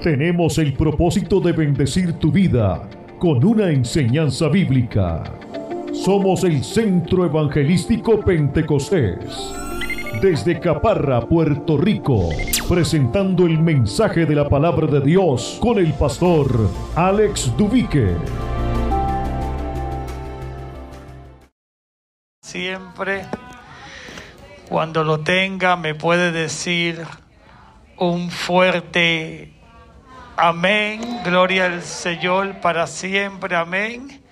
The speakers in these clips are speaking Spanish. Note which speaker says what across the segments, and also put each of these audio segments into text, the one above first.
Speaker 1: tenemos el propósito de bendecir tu vida con una enseñanza bíblica. Somos el Centro Evangelístico Pentecostés. Desde Caparra, Puerto Rico, presentando el mensaje de la palabra de Dios con el pastor Alex Dubique.
Speaker 2: Siempre, cuando lo tenga, me puede decir un fuerte amén. Gloria al Señor para siempre. Amén.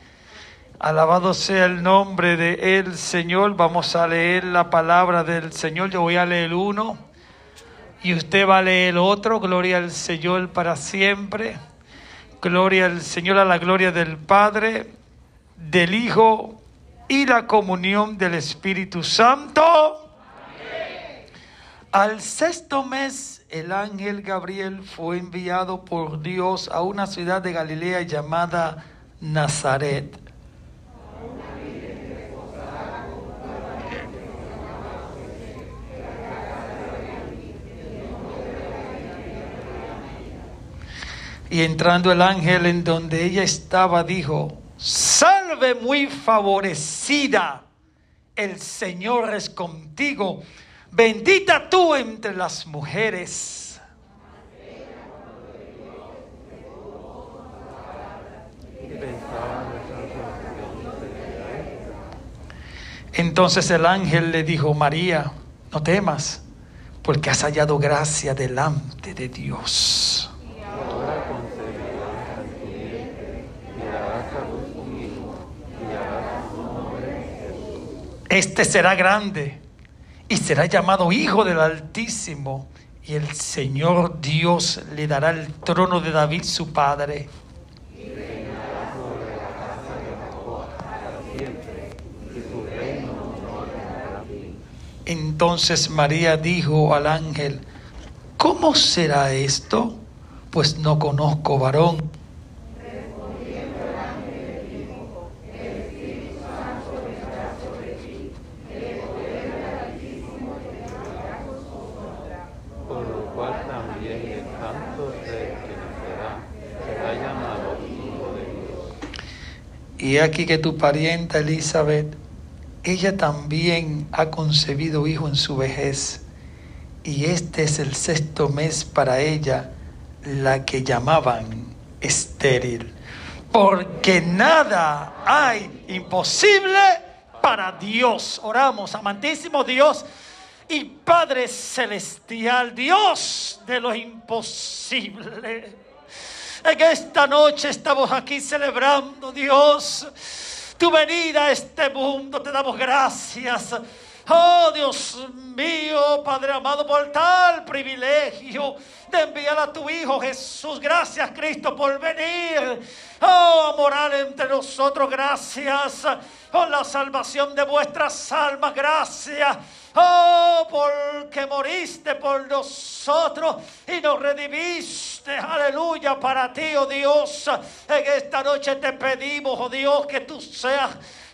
Speaker 2: Alabado sea el nombre de el Señor. Vamos a leer la palabra del Señor. Yo voy a leer uno y usted va a leer el otro. Gloria al Señor para siempre. Gloria al Señor, a la gloria del Padre, del Hijo y la comunión del Espíritu Santo. Al sexto mes, el ángel Gabriel fue enviado por Dios a una ciudad de Galilea llamada Nazaret. Y entrando el ángel en donde ella estaba, dijo, salve muy favorecida, el Señor es contigo bendita tú entre las mujeres. Entonces el ángel le dijo, María, no temas, porque has hallado gracia delante de Dios. Este será grande y será llamado Hijo del Altísimo, y el Señor Dios le dará el trono de David su padre. Entonces María dijo al ángel, ¿cómo será esto? Pues no conozco varón. Y aquí que tu parienta Elizabeth, ella también ha concebido hijo en su vejez, y este es el sexto mes para ella, la que llamaban estéril, porque nada hay imposible para Dios. Oramos, amantísimo Dios y Padre Celestial, Dios de lo imposible. En esta noche estamos aquí celebrando, Dios, tu venida a este mundo. Te damos gracias. Oh Dios mío, Padre amado, por tal privilegio de enviar a tu Hijo Jesús. Gracias, Cristo, por venir. Oh, a morar entre nosotros. Gracias por la salvación de vuestras almas. Gracias Oh, porque moriste por nosotros y nos redimiste. Aleluya para ti, oh Dios. En esta noche te pedimos, oh Dios, que tú seas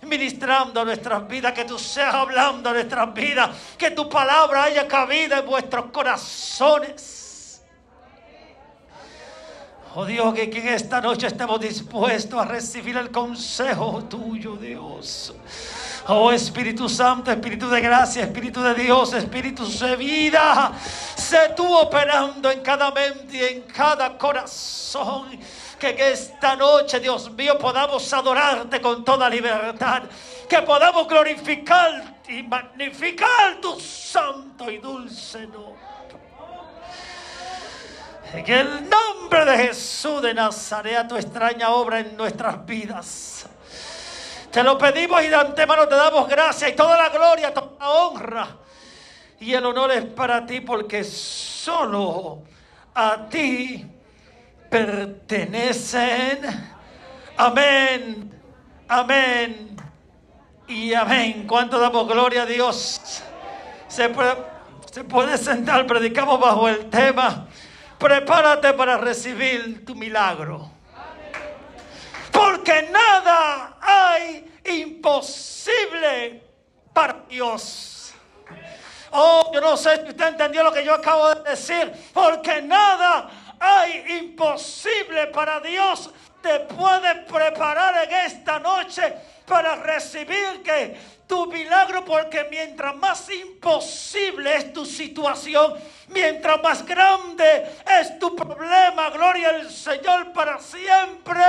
Speaker 2: ministrando nuestras vidas, que tú seas hablando nuestras vidas, que tu palabra haya cabida en vuestros corazones. Oh Dios, que en esta noche estemos dispuestos a recibir el consejo tuyo, Dios. Oh Espíritu Santo, Espíritu de gracia, Espíritu de Dios, Espíritu de vida, sé tú operando en cada mente y en cada corazón. Que esta noche, Dios mío, podamos adorarte con toda libertad. Que podamos glorificar y magnificar tu santo y dulce nombre. En el nombre de Jesús de Nazaret, tu extraña obra en nuestras vidas. Te lo pedimos y de antemano te damos gracias y toda la gloria, toda la honra. Y el honor es para ti porque solo a ti pertenecen. Amén, amén y amén. ¿Cuánto damos gloria a Dios? Se puede, se puede sentar, predicamos bajo el tema. Prepárate para recibir tu milagro porque nada hay imposible para Dios. Oh, yo no sé si usted entendió lo que yo acabo de decir, porque nada hay imposible para Dios. Te puede preparar en esta noche para recibir que tu milagro, porque mientras más imposible es tu situación, mientras más grande es tu problema, gloria al Señor para siempre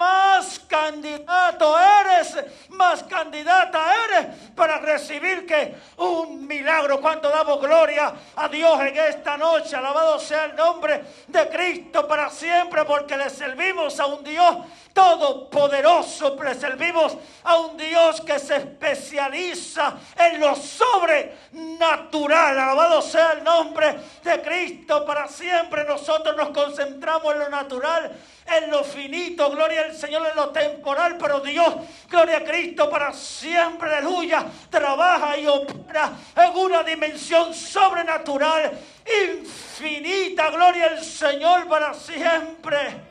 Speaker 2: más candidato eres, más candidata eres para recibir que un milagro. Cuando damos gloria a Dios en esta noche, alabado sea el nombre de Cristo para siempre, porque le servimos a un Dios todopoderoso, le servimos a un Dios que se especializa en lo sobrenatural. Alabado sea el nombre de Cristo para siempre. Nosotros nos concentramos en lo natural en lo finito, gloria al Señor en lo temporal, pero Dios, gloria a Cristo para siempre, aleluya, trabaja y opera en una dimensión sobrenatural, infinita, gloria al Señor para siempre.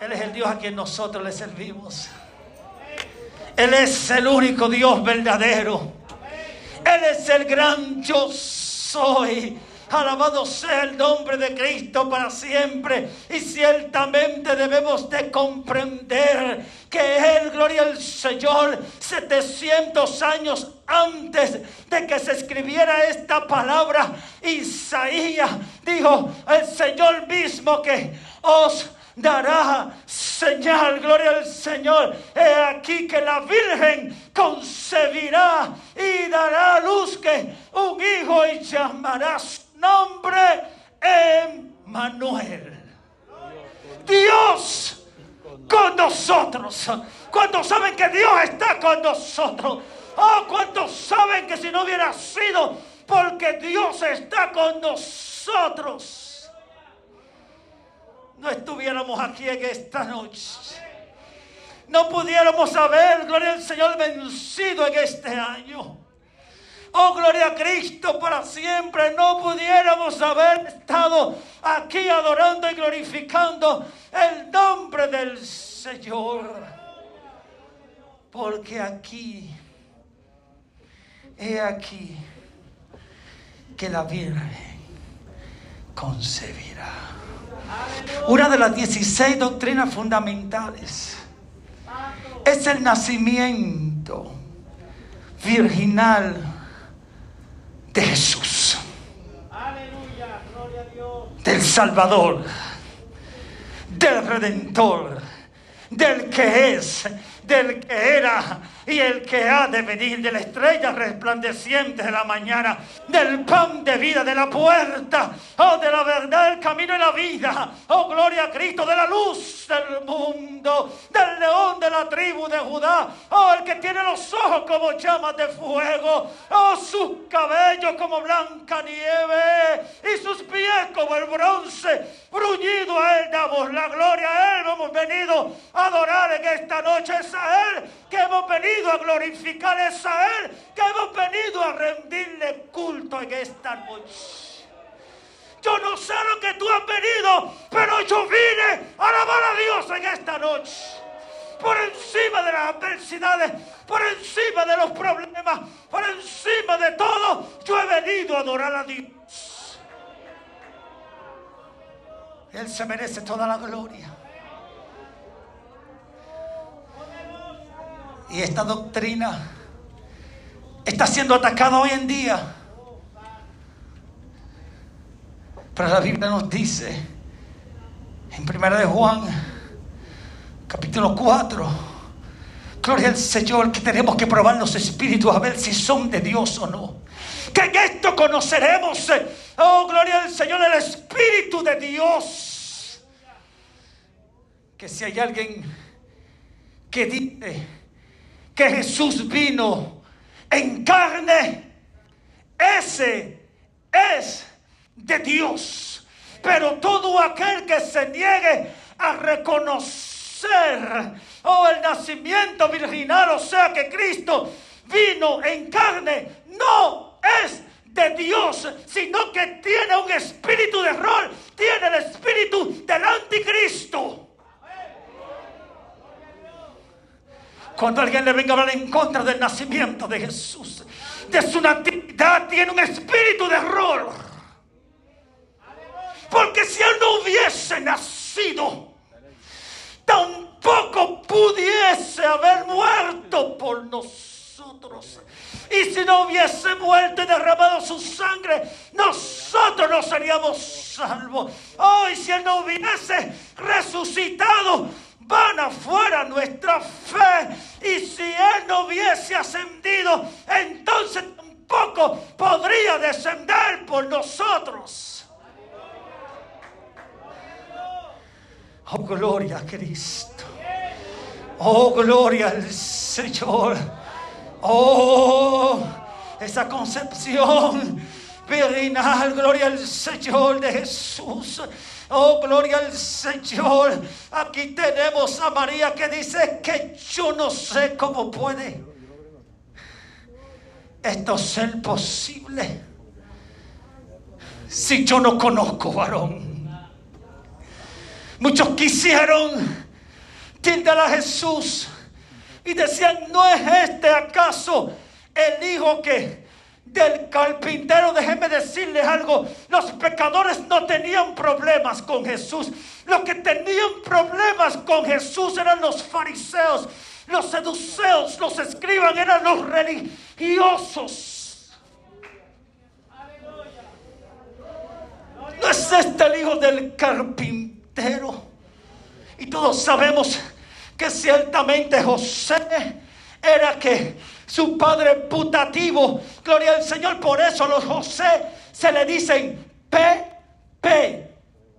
Speaker 2: Él es el Dios a quien nosotros le servimos. Él es el único Dios verdadero. Él es el gran yo soy. Alabado sea el nombre de Cristo para siempre. Y ciertamente debemos de comprender que Él, gloria al Señor, 700 años antes de que se escribiera esta palabra, Isaías dijo, el Señor mismo que os dará señal, gloria al Señor. He aquí que la Virgen concebirá y dará luz que un hijo y llamará nombre Emmanuel. Dios con nosotros. ¿Cuántos saben que Dios está con nosotros? Oh, ¿cuántos saben que si no hubiera sido porque Dios está con nosotros, no estuviéramos aquí en esta noche? No pudiéramos haber, gloria al Señor, vencido en este año. Oh, gloria a Cristo para siempre. No pudiéramos haber estado aquí adorando y glorificando el nombre del Señor. Porque aquí, he aquí que la Virgen concebirá. Una de las 16 doctrinas fundamentales es el nacimiento virginal de Jesús. Del Salvador, del Redentor, del que es, del que era y el que ha de venir de la estrella resplandeciente de la mañana, del pan de vida, de la puerta, oh, de la verdad, el camino y la vida, oh, gloria a Cristo, de la luz del mundo, del león de la tribu de Judá, oh, el que tiene los ojos como llamas de fuego, oh, sus cabellos como blanca nieve y sus pies como el bronce, bruñido a él damos la gloria, a él hemos venido a adorar en esta noche, es a él que hemos venido a glorificar es a Él, que hemos venido a rendirle culto en esta noche. Yo no sé lo que tú has venido, pero yo vine a alabar a Dios en esta noche. Por encima de las adversidades, por encima de los problemas, por encima de todo, yo he venido a adorar a Dios. Él se merece toda la gloria. Y esta doctrina está siendo atacada hoy en día. Pero la Biblia nos dice en Primera de Juan, capítulo 4, gloria al Señor, que tenemos que probar los espíritus a ver si son de Dios o no. Que en esto conoceremos, oh gloria al Señor, el espíritu de Dios. Que si hay alguien que dice, que Jesús vino en carne, ese es de Dios. Pero todo aquel que se niegue a reconocer oh, el nacimiento virginal, o sea que Cristo vino en carne, no es de Dios, sino que tiene un espíritu de error, tiene el espíritu del anticristo. Cuando alguien le venga a hablar en contra del nacimiento de Jesús, de su natividad, tiene un espíritu de error. que si él no hubiese nacido, tampoco pudiese haber muerto por nosotros. Y si no hubiese muerto y derramado su sangre, nosotros no seríamos salvos. Hoy, si Él no hubiese resucitado, van afuera nuestra fe. Y si Él no hubiese ascendido, entonces tampoco podría descender por nosotros. Oh, gloria a Cristo. Oh, gloria al Señor. Oh, esa concepción virginal, gloria al Señor de Jesús. Oh, gloria al Señor. Aquí tenemos a María que dice que yo no sé cómo puede esto ser posible si yo no conozco varón. Muchos quisieron tildar a Jesús y decían, ¿no es este acaso el hijo que del carpintero? Déjeme decirles algo, los pecadores no tenían problemas con Jesús. Los que tenían problemas con Jesús eran los fariseos, los seduceos, los escriban, eran los religiosos. ¿No es este el hijo del carpintero? Y todos sabemos que ciertamente José era que su padre putativo, gloria al Señor, por eso los José se le dicen P, P,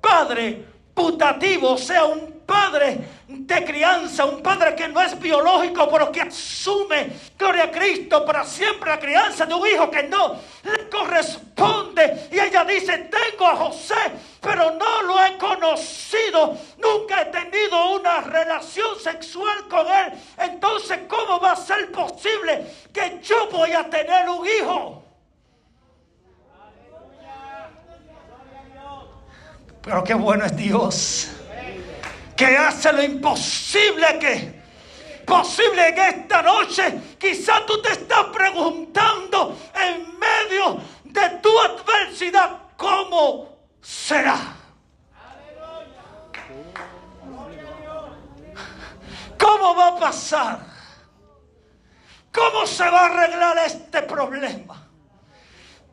Speaker 2: padre putativo, sea, un padre de crianza, un padre que no es biológico, pero que asume, gloria a Cristo, para siempre la crianza de un hijo que no le corresponde. Y ella dice, tengo a José, pero no lo he conocido, nunca he tenido una relación sexual con él. Entonces, ¿cómo va a ser posible que yo voy a tener un hijo? Pero qué bueno es Dios que hace lo imposible que posible en esta noche. Quizá tú te estás preguntando en medio de tu adversidad cómo será. ¿Cómo va a pasar? ¿Cómo se va a arreglar este problema?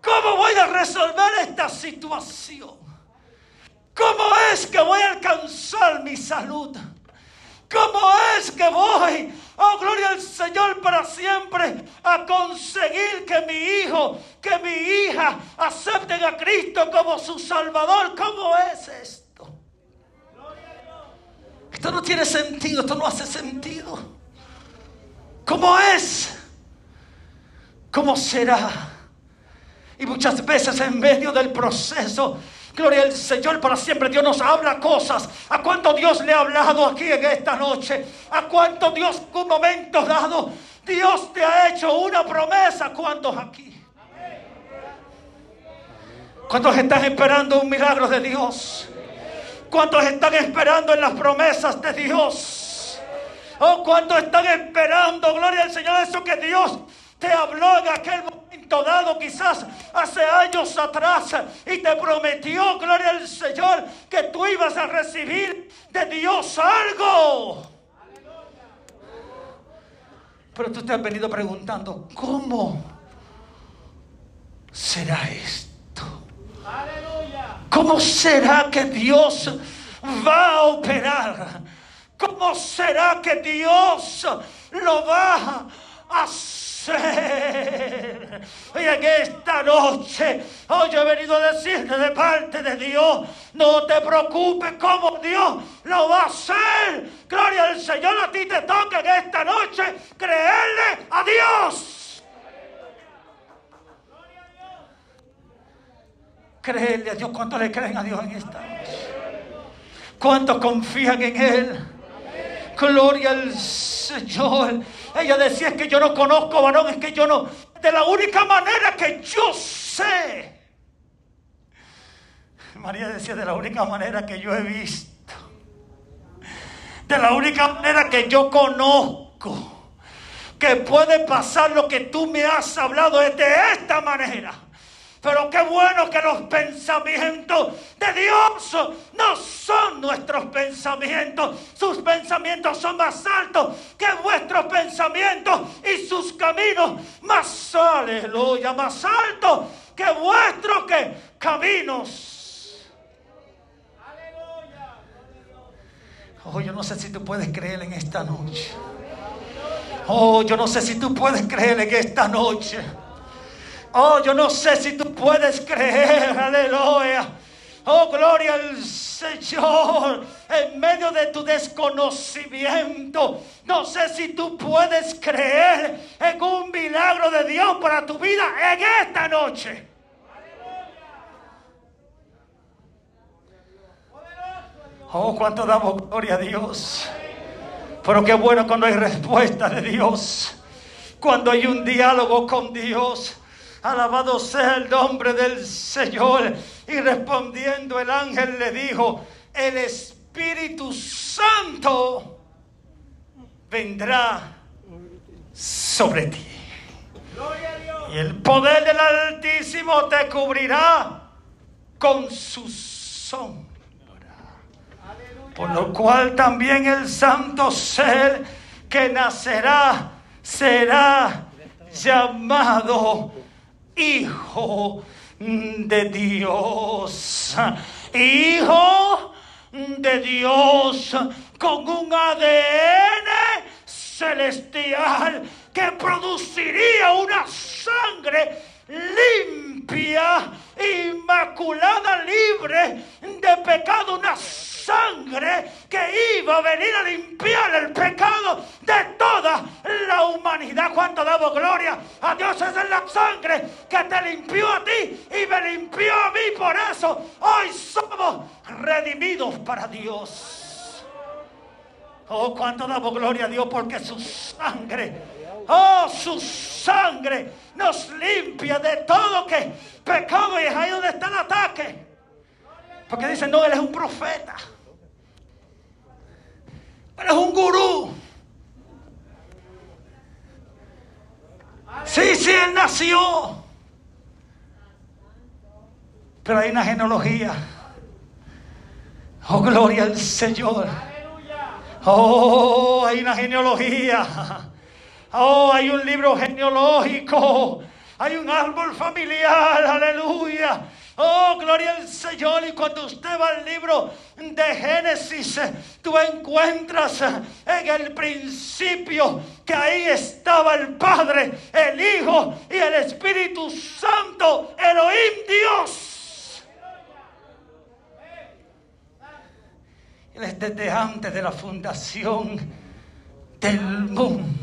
Speaker 2: ¿Cómo voy a resolver esta situación? ¿Cómo es que voy a alcanzar mi salud? ¿Cómo es que voy, oh gloria al Señor, para siempre a conseguir que mi hijo, que mi hija acepten a Cristo como su Salvador? ¿Cómo es esto? Esto no tiene sentido, esto no hace sentido. ¿Cómo es? ¿Cómo será? Y muchas veces en medio del proceso Gloria al Señor para siempre. Dios nos habla cosas. ¿A cuánto Dios le ha hablado aquí en esta noche? ¿A cuánto Dios un momento dado Dios te ha hecho una promesa? ¿Cuántos aquí? ¿Cuántos están esperando un milagro de Dios? ¿Cuántos están esperando en las promesas de Dios? ¿O cuántos están esperando, gloria al Señor, eso que Dios te habló en aquel momento dado, quizás hace años atrás, y te prometió, gloria al Señor, que tú ibas a recibir de Dios algo. Pero tú te has venido preguntando, ¿cómo será esto? ¿Cómo será que Dios va a operar? ¿Cómo será que Dios lo va a hacer? Y en esta noche, hoy he venido a decirte de parte de Dios, no te preocupes como Dios lo va a hacer. Gloria al Señor, a ti te toca en esta noche creerle a Dios. Creerle a Dios. ¿Cuántos le creen a Dios en esta noche? ¿Cuántos confían en Él? Gloria al Señor. Ella decía, es que yo no conozco varón, es que yo no... De la única manera que yo sé. María decía, de la única manera que yo he visto. De la única manera que yo conozco. Que puede pasar lo que tú me has hablado es de esta manera Pero qué bueno que los pensamientos de Dios no son nuestros pensamientos. Sus pensamientos son más altos que vuestros pensamientos y sus caminos más, aleluya, más altos que vuestros caminos. Oh, yo no sé si tú puedes creer en esta noche. Oh, yo no sé si tú puedes creer en esta noche. Oh, yo no sé si tú puedes creer, aleluya. Oh, gloria al Señor. En medio de tu desconocimiento, no sé si tú puedes creer en un milagro de Dios para tu vida en esta noche. Oh, cuánto damos gloria a Dios. Pero qué bueno cuando hay respuesta de Dios. Cuando hay un diálogo con Dios. Alabado sea el nombre del Señor. Y respondiendo el ángel le dijo, el Espíritu Santo vendrá sobre ti. Y el poder del Altísimo te cubrirá con su sombra. Por lo cual también el santo ser que nacerá será llamado Hijo de Dios. Hijo de Dios con un ADN celestial que produciría una sangre limpia, inmaculada, libre de pecado, una sangre que iba a venir a limpiar el pecado de toda la humanidad. Cuando damos gloria a Dios es la sangre que te limpió a ti y me limpió a mí. Por eso hoy somos redimidos para Dios. Oh, cuánto damos gloria a Dios porque su sangre, oh, su sangre nos limpia de todo que pecado y es ahí donde está el ataque. Porque dicen, no, él es un profeta. Él es un gurú. Sí, sí, él nació. Pero hay una genealogía. Oh, gloria al Señor. Oh, hay una genealogía. Oh, hay un libro genealógico. Hay un árbol familiar. Aleluya Oh, gloria al Señor. Y cuando usted va al libro de Génesis, tú encuentras en el principio que ahí estaba el Padre, el Hijo y el Espíritu Santo, Elohim Dios. Él desde antes de la fundación del mundo.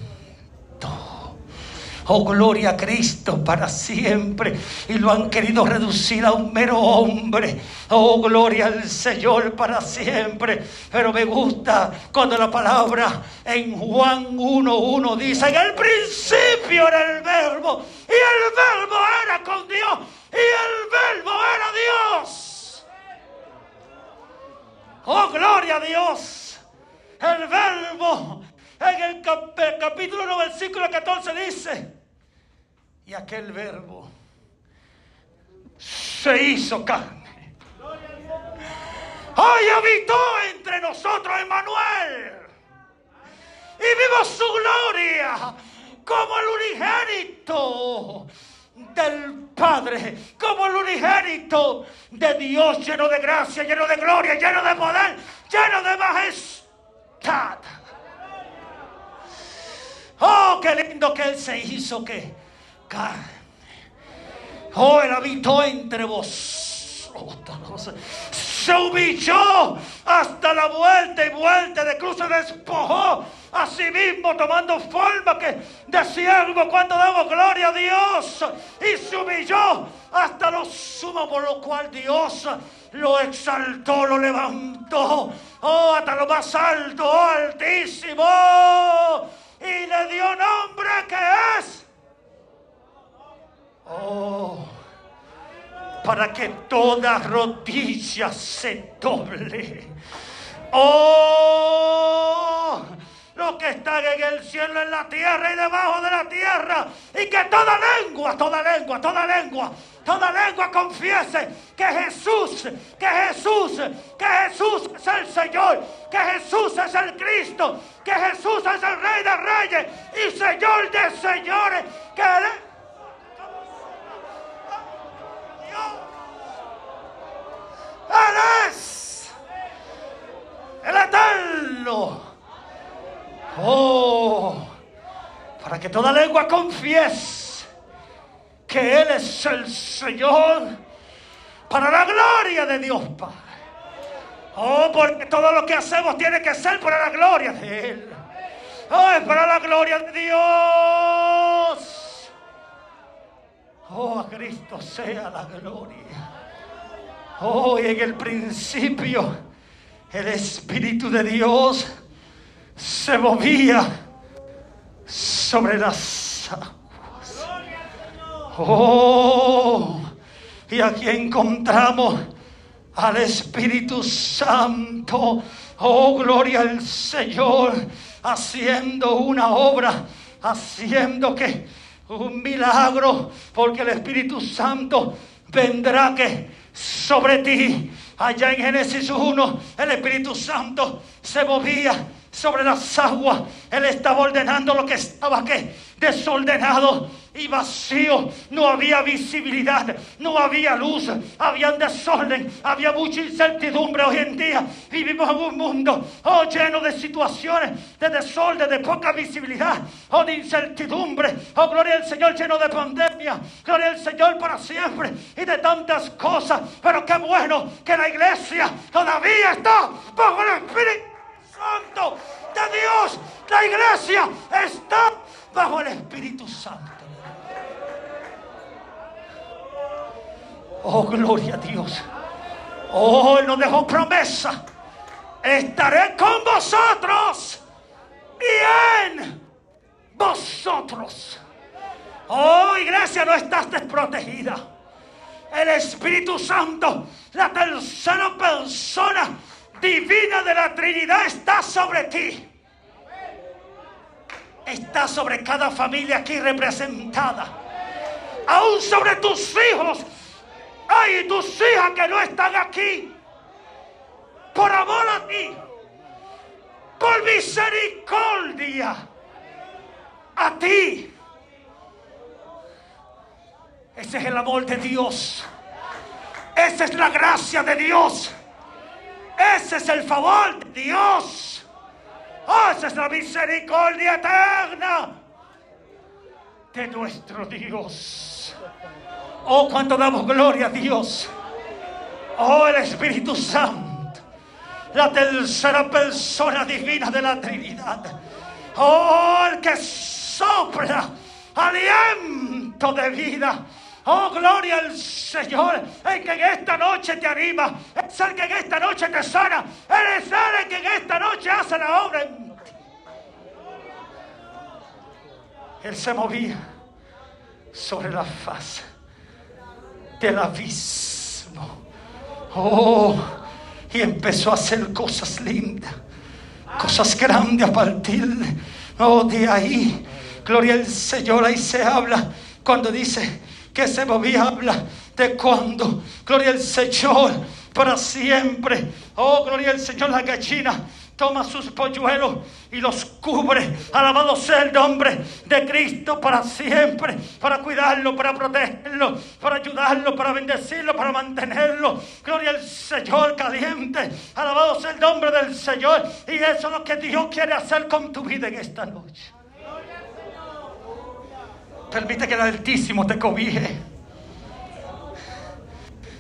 Speaker 2: Oh, gloria a Cristo para siempre. Y lo han querido reducir a un mero hombre. Oh, gloria al Señor para siempre. Pero me gusta cuando la palabra en Juan 1.1 dice, en el principio era el verbo. Y el verbo era con Dios. Y el verbo era Dios. Oh, gloria a Dios. El verbo en el, capítulo 1, versículo 14 dice, y aquel verbo se hizo carne. Hoy habitó entre nosotros Emmanuel. Y vimos su gloria como el unigénito del Padre, como el unigénito de Dios lleno de gracia, lleno de gloria, lleno de poder, lleno de majestad. Oh, qué lindo que Él se hizo que carne. Oh, él habitó entre vosotros. Se humilló hasta la vuelta y vuelta de cruz, se despojó a sí mismo tomando forma que de siervo cuando damos gloria a Dios y se humilló hasta lo sumo por lo cual Dios lo exaltó, lo levantó, oh, hasta lo más alto, oh, altísimo, y le dio nombre que es Oh, para que toda rodilla se doble. Oh, los que están en el cielo, en la tierra y debajo de la tierra. Y que toda lengua, toda lengua, toda lengua, toda lengua confiese que Jesús, que Jesús, que Jesús es el Señor, que Jesús es el Cristo, que Jesús es el Rey de Reyes y Señor de Señores, que Él Él el eterno. Oh, para que toda lengua confiese que Él es el Señor para la gloria de Dios Padre. Oh, porque todo lo que hacemos tiene que ser para la gloria de Él. Oh, es para la gloria de Dios. Oh, a Cristo sea la gloria. Oh, y en el principio el Espíritu de Dios se movía sobre las. Oh, y aquí encontramos al Espíritu Santo. Oh, gloria al Señor, haciendo una obra, haciendo que un milagro, porque el Espíritu Santo vendrá que sobre ti. Allá en Génesis 1, el Espíritu Santo se movía sobre las aguas. Él estaba ordenando lo que estaba que desordenado y vacío. No había visibilidad, no había luz, había desorden, había mucha incertidumbre. Hoy en día vivimos en un mundo oh, lleno de situaciones de desorden, de poca visibilidad, o oh, de incertidumbre. Oh, gloria al Señor, lleno de pandemia. Gloria al Señor para siempre y de tantas cosas. Pero qué bueno que la iglesia todavía está bajo el Espíritu Santo de Dios. La iglesia está bajo el Espíritu Santo. Oh, gloria a Dios. Oh, Él nos dejó promesa. Estaré con vosotros y en vosotros. Oh, iglesia, no estás desprotegida. El Espíritu Santo, la tercera persona divina de la Trinidad está sobre ti. Está sobre cada familia aquí representada. Aún sobre tus hijos. Hay tus hijas que no están aquí. Por amor a ti. Por misericordia. A ti. Ese es el amor de Dios. Esa es la gracia de Dios. Ese es el favor de Dios. Oh, esa es la misericordia eterna de nuestro Dios. Oh, cuánto damos gloria a Dios. Oh, el Espíritu Santo. La tercera persona divina de la Trinidad. Oh, el que sopla aliento de vida Oh, gloria al Señor. El que en esta noche te anima. El que en esta noche te sana. Él es el que en esta noche hace la obra Él se movía sobre la faz del abismo. Oh, y empezó a hacer cosas lindas, cosas grandes a partir oh, de ahí. Gloria al Señor, ahí se habla cuando dice que se movía habla de cuando, gloria al Señor, para siempre. Oh, gloria al Señor, la gallina toma sus polluelos y los cubre. Alabado sea el nombre de Cristo para siempre, para cuidarlo, para protegerlo, para ayudarlo, para bendecirlo, para mantenerlo. Gloria al Señor caliente. Alabado sea el nombre del Señor. Y eso es lo que Dios quiere hacer con tu vida en esta noche. Permite que el Altísimo te cobije.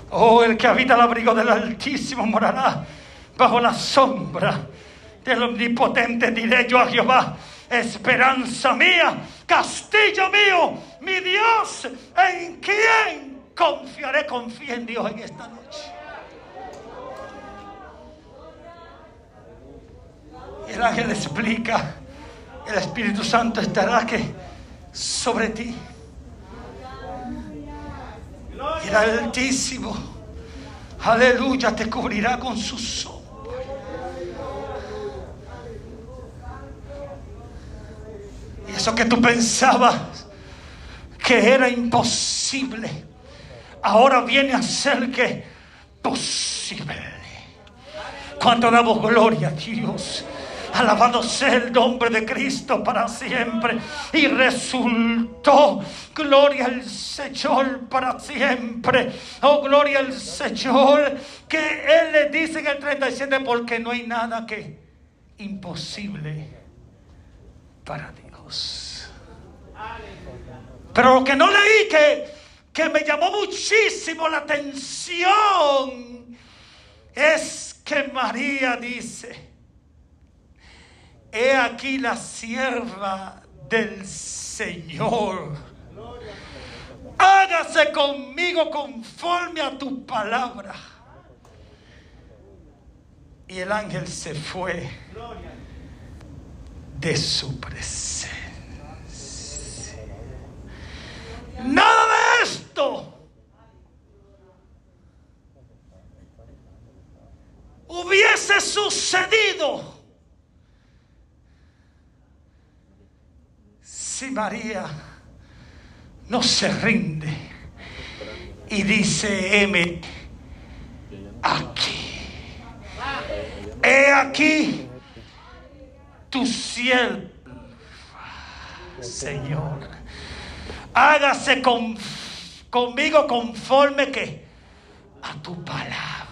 Speaker 2: Oh, el que habita el abrigo del Altísimo morará bajo la sombra del Omnipotente. Diré yo a Jehová, esperanza mía, castillo mío, mi Dios, en quien confiaré. Confía en Dios en esta noche. Y el ángel explica, el Espíritu Santo estará que sobre ti. Y el Altísimo, aleluya, te cubrirá con su sombra. Y eso que tú pensabas que era imposible, ahora viene a ser que posible. Cuando damos gloria a Dios. Alabado sea el nombre de Cristo para siempre. Y resultó, gloria al Señor para siempre. Oh, gloria al Señor. Que Él le dice en el 37, porque no hay nada que imposible para Pero lo que no leí que, que me llamó muchísimo la atención es que María dice, he aquí la sierva del Señor. Hágase conmigo conforme a tu palabra. Y el ángel se fue de su presencia. Nada de esto hubiese sucedido si María no se rinde y dice, heme aquí. He aquí tu cielo, Señor. Hágase conmigo conforme que a tu palabra.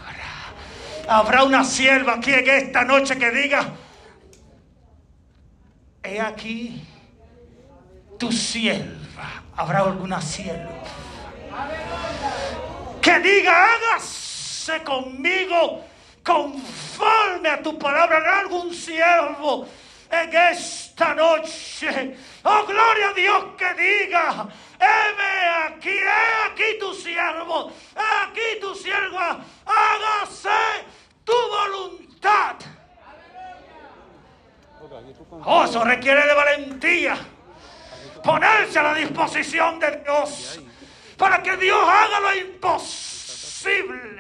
Speaker 2: Habrá una sierva aquí en esta noche que diga, he aquí tu sierva. Habrá alguna sierva que diga, hágase conmigo conforme a tu palabra. Habrá algún siervo en esta noche. Oh, gloria a Dios que diga, heme aquí, he aquí tu siervo, he aquí tu sierva, hágase tu voluntad. Oh, eso requiere de valentía ponerse a la disposición de Dios para que Dios haga lo imposible.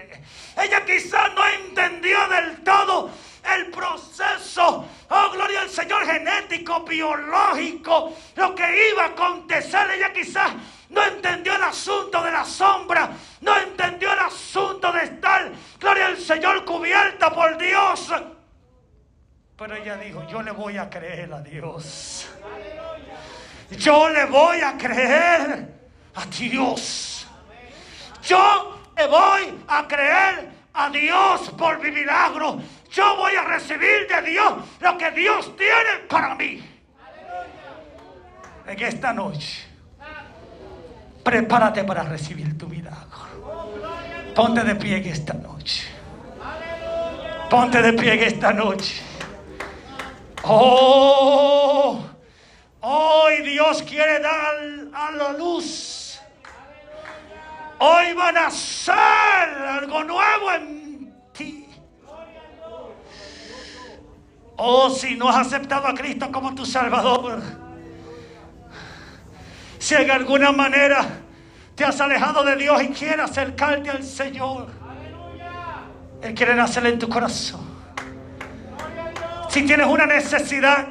Speaker 2: Ella quizás no entendió del todo el proceso, oh gloria al Señor, genético, biológico, lo que iba a acontecer. Ella quizás no entendió el asunto de la sombra, no entendió el asunto de estar, gloria al Señor, cubierta por Dios. Pero ella dijo, yo le voy a creer a Dios. Yo le voy a creer a Dios. Yo le voy a creer a Dios por mi milagro. Yo voy a recibir de Dios lo que Dios tiene para mí. En esta noche, prepárate para recibir tu milagro. Ponte de pie en esta noche. Ponte de pie en esta noche. Oh. Hoy Dios quiere dar a la luz. Hoy van a hacer algo nuevo en ti. Oh, si no has aceptado a Cristo como tu Salvador. Si en alguna manera te has alejado de Dios y quieres acercarte al Señor. Él quiere nacer en tu corazón. Si tienes una necesidad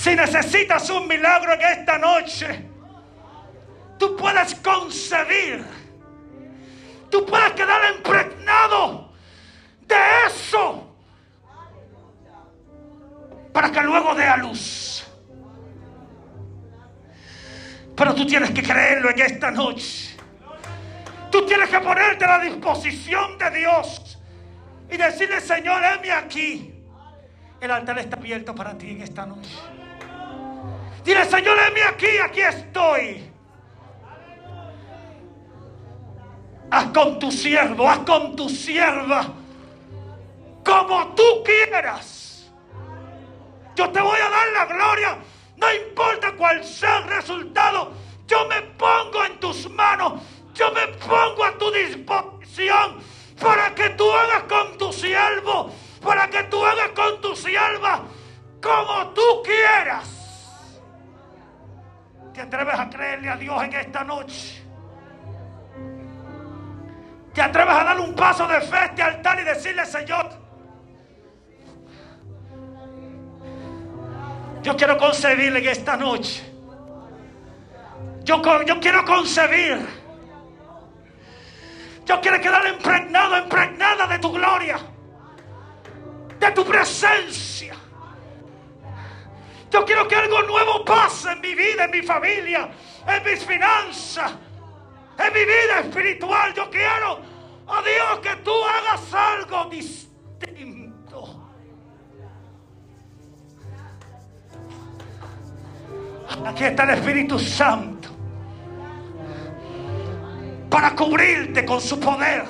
Speaker 2: si necesitas un milagro en esta noche, tú puedes concebir, tú puedes quedar impregnado de eso para que luego dé a luz. Pero tú tienes que creerlo en esta noche. Tú tienes que ponerte a la disposición de Dios y decirle, Señor, heme aquí. El altar está abierto para ti en esta noche. Dile, Señor, heme aquí, aquí estoy. Haz con tu siervo, haz con tu sierva, como tú quieras. Yo te voy a dar la gloria, no importa cuál sea el resultado. Yo me pongo en tus manos, yo me pongo a tu disposición para que tú hagas con tu siervo, para que tú hagas con tu sierva como tú quieras. ¿Te atreves a creerle a Dios en esta noche? ¿Te atreves a dar un paso de fe a este altar y decirle, Señor, Yo quiero concebir en esta noche. Yo, yo quiero concebir. Yo quiero quedar impregnado, impregnada de tu gloria. De tu presencia. Yo quiero que algo nuevo pase en mi vida, en mi familia, en mis finanzas, en mi vida espiritual. Yo quiero, oh Dios, que tú hagas algo distinto. Aquí está el Espíritu Santo para cubrirte con su poder,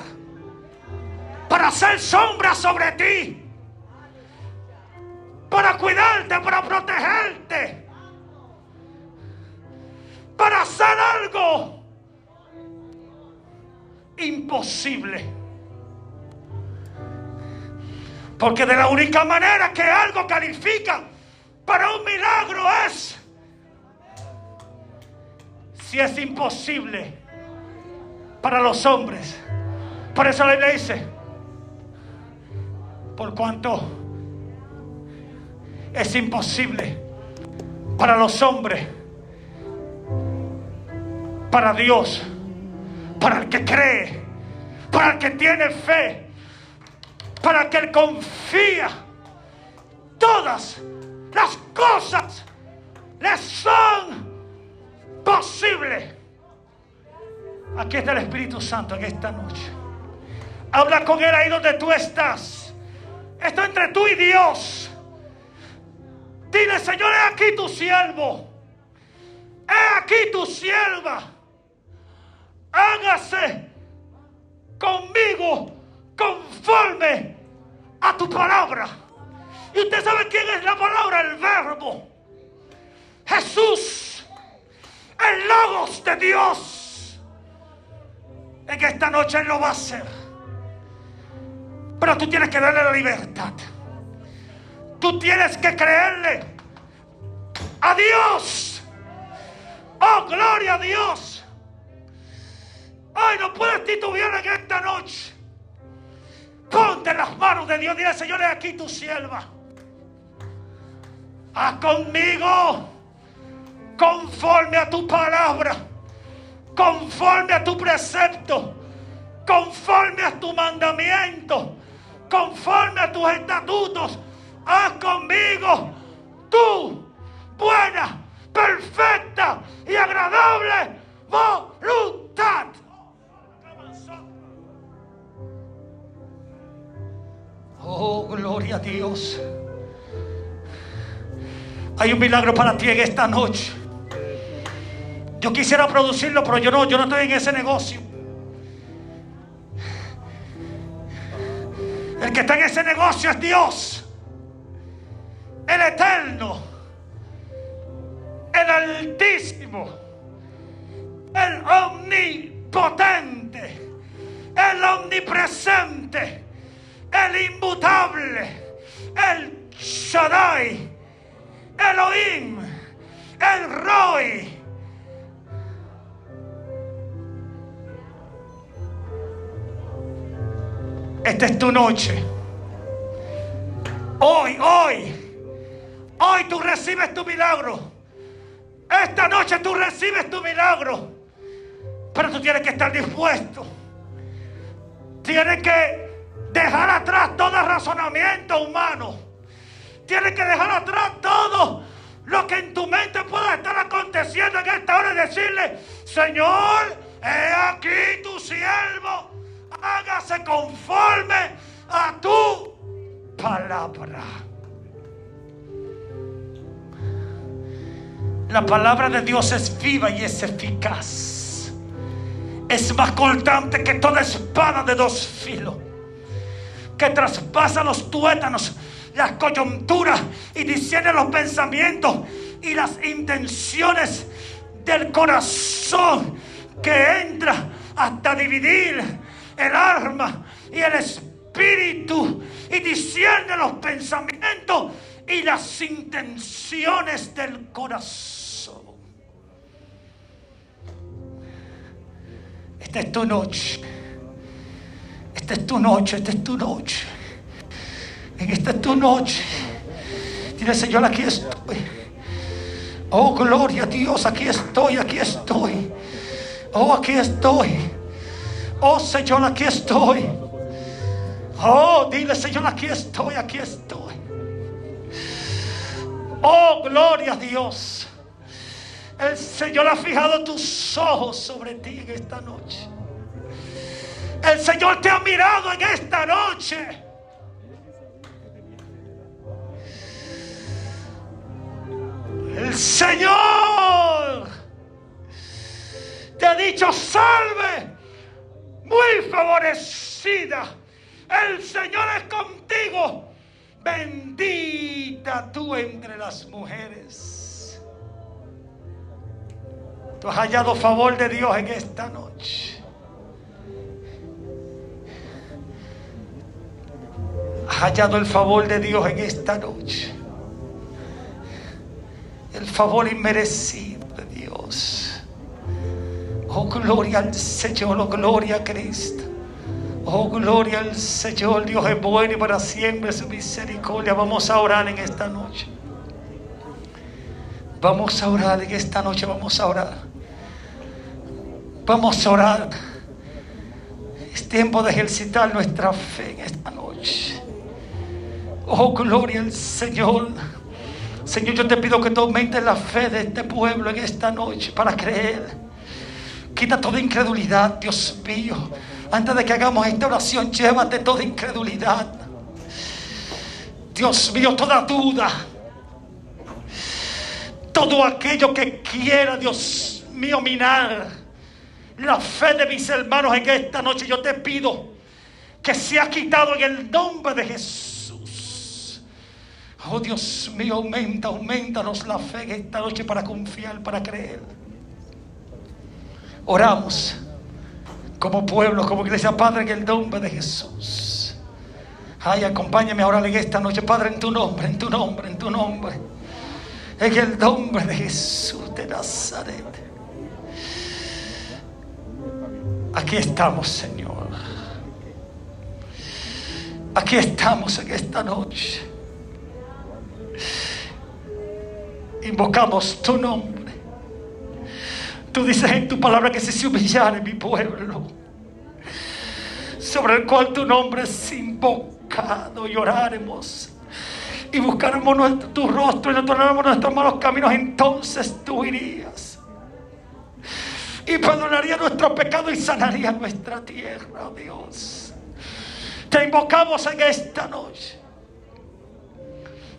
Speaker 2: para hacer sombra sobre ti para cuidarte, para protegerte, para hacer algo imposible. Porque de la única manera que algo califica para un milagro es si es imposible para los hombres. Por eso la dice, por cuanto es imposible para los hombres, para Dios, para el que cree, para el que tiene fe, para el que confía. Todas las cosas le son posibles. Aquí está el Espíritu Santo en esta noche. Habla con Él ahí donde tú estás. Esto entre tú y Dios. Dile, Señor, he aquí tu siervo. He aquí tu sierva. Hágase conmigo conforme a tu palabra. Y usted sabe quién es la palabra, el verbo. Jesús, el logos de Dios. En esta noche Él lo va a hacer. Pero tú tienes que darle la libertad. Tú tienes que creerle a Dios. Oh, gloria a Dios. Ay, no puedes titubear en esta noche. Ponte las manos de Dios. Dile, Señor, aquí tu sierva. Haz conmigo conforme a tu palabra, conforme a tu precepto, conforme a tu mandamiento, conforme a tus estatutos haz conmigo milagro para ti en esta noche. Yo quisiera producirlo, pero yo no, yo no estoy en ese negocio. El que está en ese negocio es Dios. El eterno, el altísimo, el omnipotente, el omnipresente, el inmutable, el Shaddai, Esta es tu noche. Hoy, hoy Hoy tú recibes tu milagro. Esta noche tú recibes tu milagro. Pero tú tienes que estar dispuesto. Tienes que dejar atrás todo razonamiento humano. Tienes que dejar atrás todo lo que en tu mente pueda estar aconteciendo en esta hora y decirle, Señor, he aquí tu siervo, conforme a tu palabra. La palabra de Dios es viva y es eficaz. Es más cortante que toda espada de dos filos. Que traspasa los tuétanos, las coyunturas y discierne los pensamientos y las intenciones del corazón. Que entra hasta dividir el alma y el espíritu y discierne los pensamientos y las intenciones del corazón. Esta es tu noche. Esta es tu noche, esta es tu noche. En esta es tu noche. Dile, Señor, aquí estoy. Oh, gloria a Dios, aquí estoy, aquí estoy. Oh, aquí estoy. Oh, Señor, aquí estoy. Oh, dile, Señor, aquí estoy, aquí estoy. Oh, gloria a Dios. El Señor ha fijado tus ojos sobre ti en esta noche. El Señor te ha mirado en esta noche. El Señor te ha dicho, salve, muy favorecida. El Señor es contigo. Bendita tú entre las mujeres. Tú has hallado favor de Dios en esta noche. Has hallado el favor de Dios en esta noche. El favor inmerecido de Dios. Oh, gloria al Señor, oh, gloria a Cristo. Oh, gloria al Señor, Dios es bueno y para siempre su misericordia. Vamos a orar en esta noche. Vamos a orar en esta noche, vamos a orar. Vamos a orar. Es tiempo de ejercitar nuestra fe en esta noche. Oh, gloria al Señor. Señor, yo te pido que tú aumentes la fe de este pueblo en esta noche para creer. Quita toda incredulidad, Dios mío. Antes de que hagamos esta oración, llévate toda incredulidad. Dios mío, toda duda. Todo aquello que quiera, Dios mío, minar la fe de mis hermanos en esta noche, yo te pido que sea quitado en el nombre de Jesús. Oh Dios mío, aumenta, aumentanos la fe en esta noche para confiar, para creer. Oramos como pueblo, como iglesia, Padre, en el nombre de Jesús. Ay, acompáñame ahora en esta noche, Padre, en tu nombre, en tu nombre, en tu nombre. En el nombre de Jesús de Nazaret. Aquí estamos, Señor. Aquí estamos en esta noche. Invocamos tu nombre. Tú dices en tu palabra que si se humillare mi pueblo, sobre el cual tu nombre es invocado, y oraremos y buscaremos nuestro, tu rostro y nos tornaremos nuestros malos caminos, entonces tú irías y perdonaría nuestro pecado y sanaría nuestra tierra, oh Dios. Te invocamos en esta noche.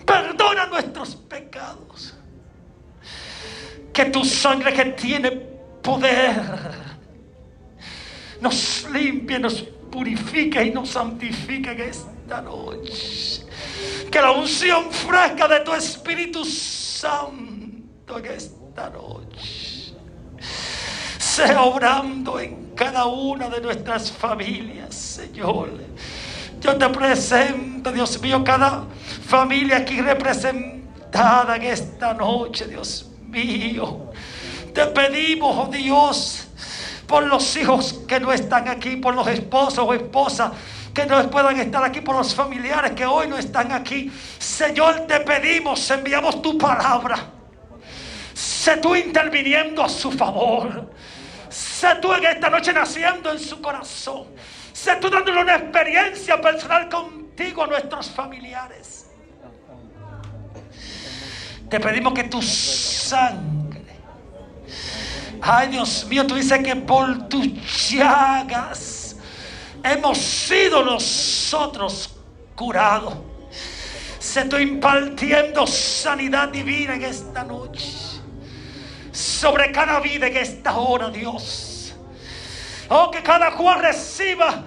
Speaker 2: Perdona nuestros pecados que tu sangre que tiene poder nos limpie, nos purifique y nos santifique en esta noche. Que la unción fresca de tu Espíritu Santo en esta noche sea obrando en cada una de nuestras familias, Señor. Yo te presento, Dios mío, cada familia aquí representada en esta noche, Dios mío. Te pedimos, oh Dios, por los hijos que no están aquí, por los esposos o esposas que no puedan estar aquí, por los familiares que hoy no están aquí. Señor, te pedimos, enviamos tu palabra. Sé tú interviniendo a su favor. Sé tú en esta noche naciendo en su corazón. Sé tú dándole una experiencia personal contigo a nuestros familiares. Te pedimos que tu sangre, ay Dios mío, tú dices que por tus llagas hemos sido nosotros curados. Se estoy impartiendo sanidad divina en esta noche. Sobre cada vida en esta hora, Dios. Oh, que cada cual reciba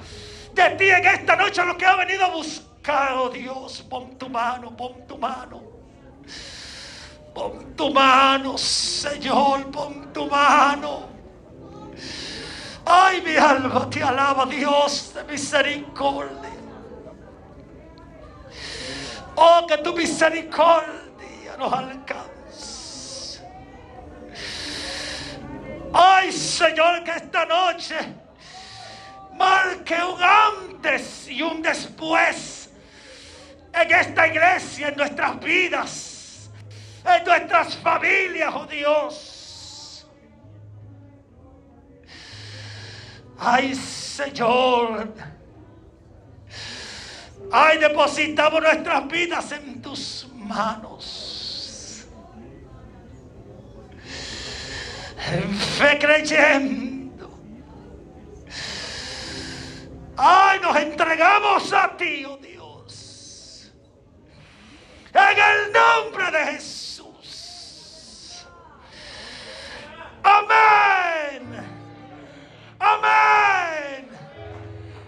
Speaker 2: de ti en esta noche lo que ha venido a buscar, oh Dios. Pon tu mano, pon tu mano. Pon tu mano, Señor, pon tu mano. Ay, mi alma te alaba, Dios de misericordia. Oh, que tu misericordia nos alcance. Ay, Señor, que esta noche marque un antes y un después en esta iglesia, en nuestras vidas en nuestras familias, oh Dios. Ay, Señor. Ay, depositamos nuestras vidas en tus manos. En fe creyendo. Ay, nos entregamos a ti, oh Dios. En el nombre de Jesús. Amén. Amén.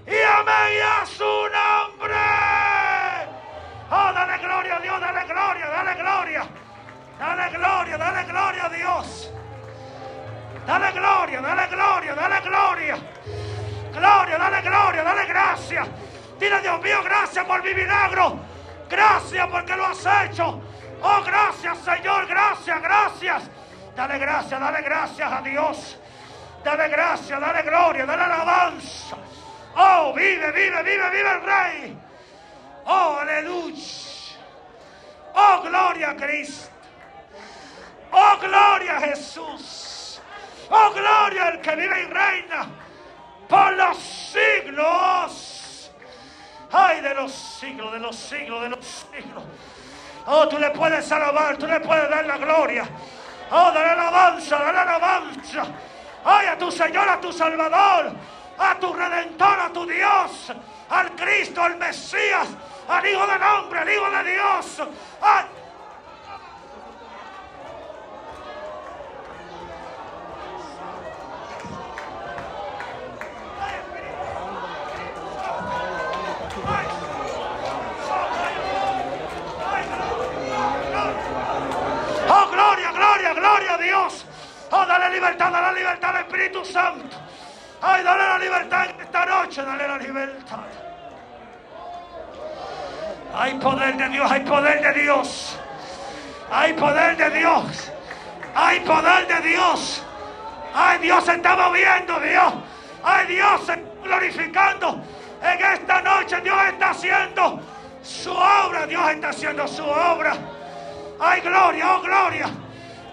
Speaker 2: Y amén a su nombre. Oh, dale gloria a Dios, dale gloria, dale gloria. Dale gloria, dale gloria a Dios. Dale gloria, dale gloria, dale gloria. Gloria, dale gloria, dale gracias. Dile Dios mío, gracias por mi milagro. Gracias porque lo has hecho. Oh, gracias Señor, gracias, gracias. Dale gracias, dale gracias a Dios. Dale gracias, dale gloria, dale alabanza. Oh, vive, vive, vive, vive el Rey. Oh, aleluya. Oh, gloria a Cristo. Oh, gloria a Jesús. Oh, gloria al que vive y reina por los siglos. Ay, de los siglos, de los siglos, de los siglos. Oh, tú le puedes alabar, tú le puedes dar la gloria. Oh, dale alabanza, dale alabanza. Ay, a tu Señor, a tu Salvador, a tu Redentor, a tu Dios, al Cristo, al Mesías, al Hijo del Hombre, al Hijo de Dios. Ay, Oh, gloria, gloria, gloria a Dios. Oh, dale libertad, dale libertad al Espíritu Santo. Ay, dale la libertad en esta noche, dale la libertad. Hay poder de Dios, hay poder de Hay poder de Dios. Hay poder de Dios. Ay, Dios se está moviendo, Dios. Ay, Dios se está glorificando. En esta noche Dios está haciendo su obra. Dios está haciendo su obra. Ay, gloria, oh, gloria.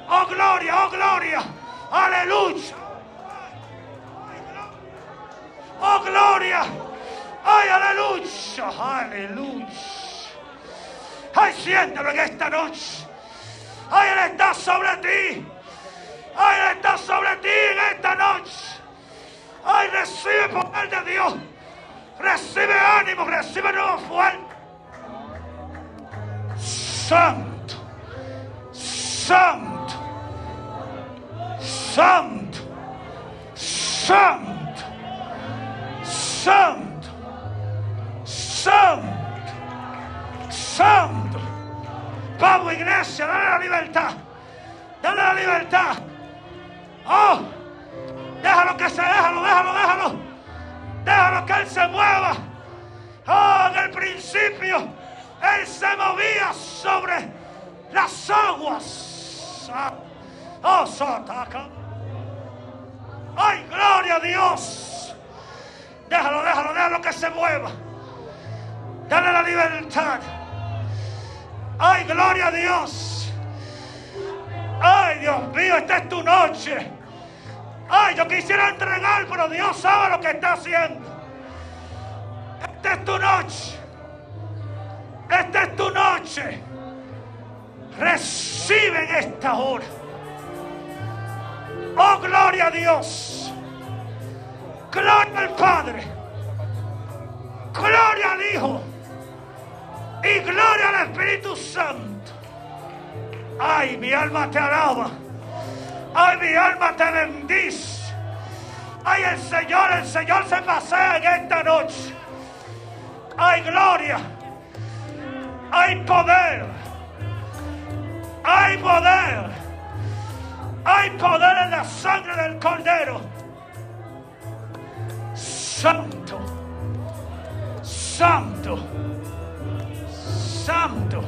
Speaker 2: Oh, gloria, oh, gloria. Aleluya. Oh, gloria. Ay, aleluya. Aleluya. Ay, siéntelo en esta noche. Él está sobre ti. Él está sobre ti en esta noche. Ay, recibe poder de Dios. Recibe ánimo, recibe nuevo fuerte. Santo, santo, santo, santo, santo, santo, santo. Vamos, iglesia, dale la libertad. Dale la libertad. Oh, déjalo que se, déjalo, déjalo, déjalo. Déjalo que Él se mueva. Oh, en el principio Él se movía sobre las aguas. Oh, Sataca. Ay, gloria a Dios. Déjalo, déjalo, déjalo que se mueva. Dale la libertad. Ay, gloria a Dios. Ay, Dios mío, esta es tu noche. Ay, yo quisiera entregar, pero Dios sabe lo que está haciendo. Esta es tu noche. Esta es tu noche. Recibe en esta hora. Oh, gloria a Dios. Gloria al Padre. Gloria al Hijo. Y gloria al Espíritu Santo. Ay, mi alma te alaba. Ay, mi alma te bendice. Ay, el Señor, el Señor se pasea en esta noche. Ay, gloria. Hay poder. Hay poder. Hay poder en la sangre del Cordero. Santo. Santo. Santo.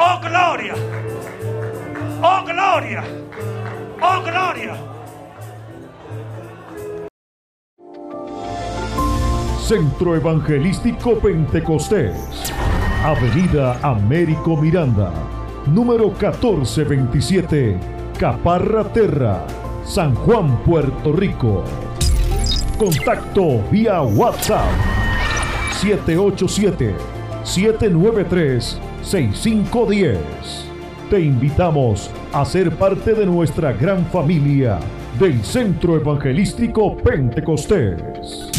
Speaker 2: Oh, gloria. Oh, gloria. Oh, gloria.
Speaker 1: Centro Evangelístico Pentecostés, Avenida Américo Miranda, número 1427, Caparra Terra, San Juan, Puerto Rico. Contacto vía WhatsApp 787-793-6510. Te invitamos a ser parte de nuestra gran familia del Centro Evangelístico Pentecostés.